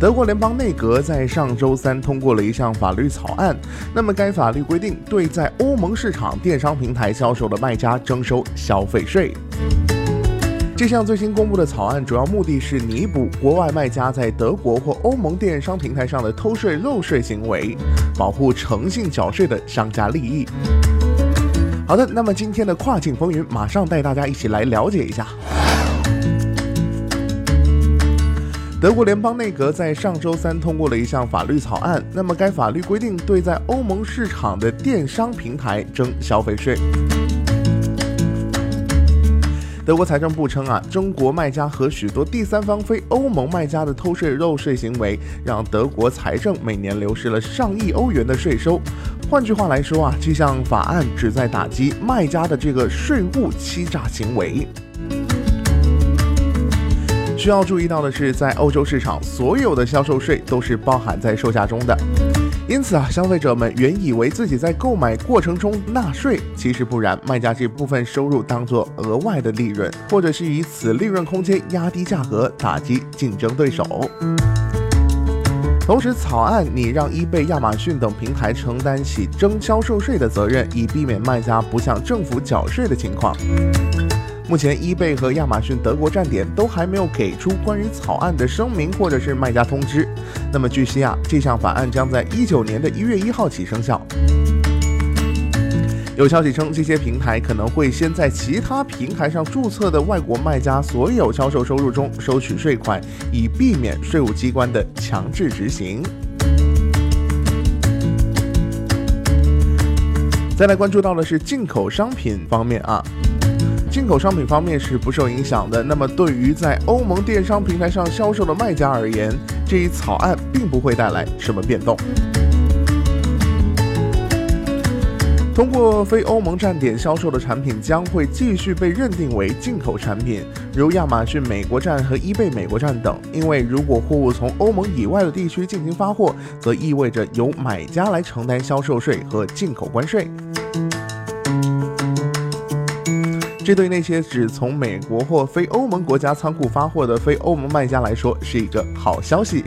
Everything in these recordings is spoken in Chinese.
德国联邦内阁在上周三通过了一项法律草案，那么该法律规定对在欧盟市场电商平台销售的卖家征收消费税。这项最新公布的草案主要目的是弥补国外卖家在德国或欧盟电商平台上的偷税漏税行为，保护诚信缴税的商家利益。好的，那么今天的跨境风云马上带大家一起来了解一下。德国联邦内阁在上周三通过了一项法律草案，那么该法律规定对在欧盟市场的电商平台征消费税。德国财政部称啊，中国卖家和许多第三方非欧盟卖家的偷税漏税行为，让德国财政每年流失了上亿欧元的税收。换句话来说啊，这项法案旨在打击卖家的这个税务欺诈行为。需要注意到的是，在欧洲市场，所有的销售税都是包含在售价中的。因此啊，消费者们原以为自己在购买过程中纳税，其实不然，卖家这部分收入当做额外的利润，或者是以此利润空间压低价格，打击竞争对手。同时，草案拟让伊贝、亚马逊等平台承担起征销售税的责任，以避免卖家不向政府缴税的情况。目前，伊贝和亚马逊德国站点都还没有给出关于草案的声明或者是卖家通知。那么，据悉啊，这项法案将在一九年的一月一号起生效。有消息称，这些平台可能会先在其他平台上注册的外国卖家所有销售收入中收取税款，以避免税务机关的强制执行。再来关注到的是进口商品方面啊。进口商品方面是不受影响的。那么，对于在欧盟电商平台上销售的卖家而言，这一草案并不会带来什么变动。通过非欧盟站点销售的产品将会继续被认定为进口产品，如亚马逊美国站和伊贝美国站等。因为如果货物从欧盟以外的地区进行发货，则意味着由买家来承担销售税和进口关税。这对那些只从美国或非欧盟国家仓库发货的非欧盟卖家来说是一个好消息。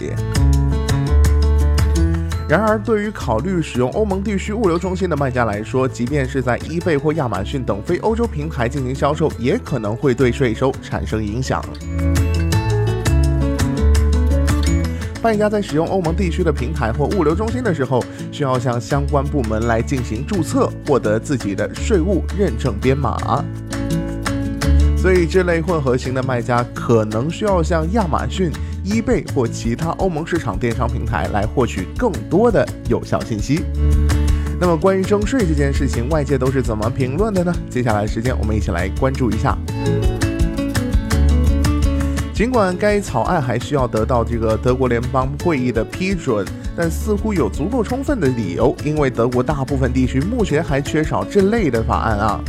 然而，对于考虑使用欧盟地区物流中心的卖家来说，即便是在伊贝或亚马逊等非欧洲平台进行销售，也可能会对税收产生影响。卖家在使用欧盟地区的平台或物流中心的时候，需要向相关部门来进行注册，获得自己的税务认证编码。所以，这类混合型的卖家可能需要向亚马逊、易贝或其他欧盟市场电商平台来获取更多的有效信息。那么，关于征税这件事情，外界都是怎么评论的呢？接下来时间，我们一起来关注一下。尽管该草案还需要得到这个德国联邦会议的批准，但似乎有足够充分的理由，因为德国大部分地区目前还缺少这类的法案啊。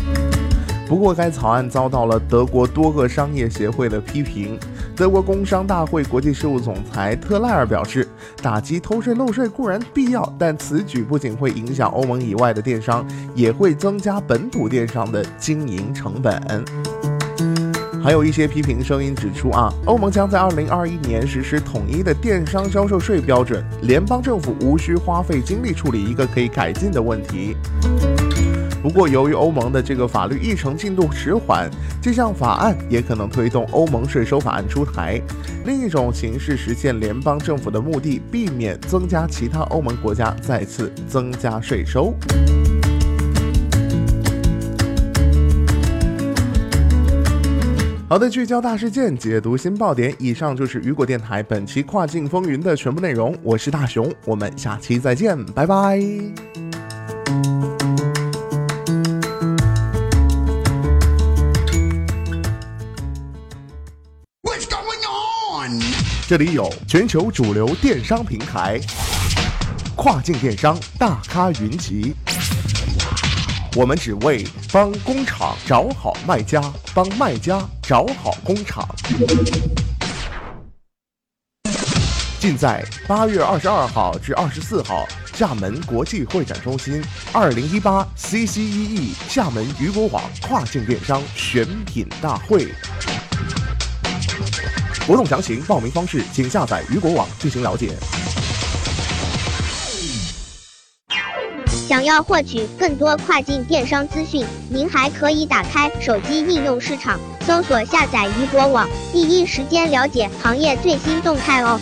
不过，该草案遭到了德国多个商业协会的批评。德国工商大会国际事务总裁特赖尔表示，打击偷税漏税固然必要，但此举不仅会影响欧盟以外的电商，也会增加本土电商的经营成本。还有一些批评声音指出，啊，欧盟将在二零二一年实施统一的电商销售税标准，联邦政府无需花费精力处理一个可以改进的问题。不过，由于欧盟的这个法律议程进度迟缓，这项法案也可能推动欧盟税收法案出台。另一种形式实现联邦政府的目的，避免增加其他欧盟国家再次增加税收。好的，聚焦大事件，解读新爆点。以上就是雨果电台本期跨境风云的全部内容。我是大熊，我们下期再见，拜拜。这里有全球主流电商平台，跨境电商大咖云集。我们只为帮工厂找好卖家，帮卖家找好工厂。尽在八月二十二号至二十四号，厦门国际会展中心二零一八 CCEE 厦门雨果网跨境电商选品大会。活动详情、报名方式，请下载雨果网进行了解。想要获取更多跨境电商资讯，您还可以打开手机应用市场，搜索下载雨果网，第一时间了解行业最新动态哦。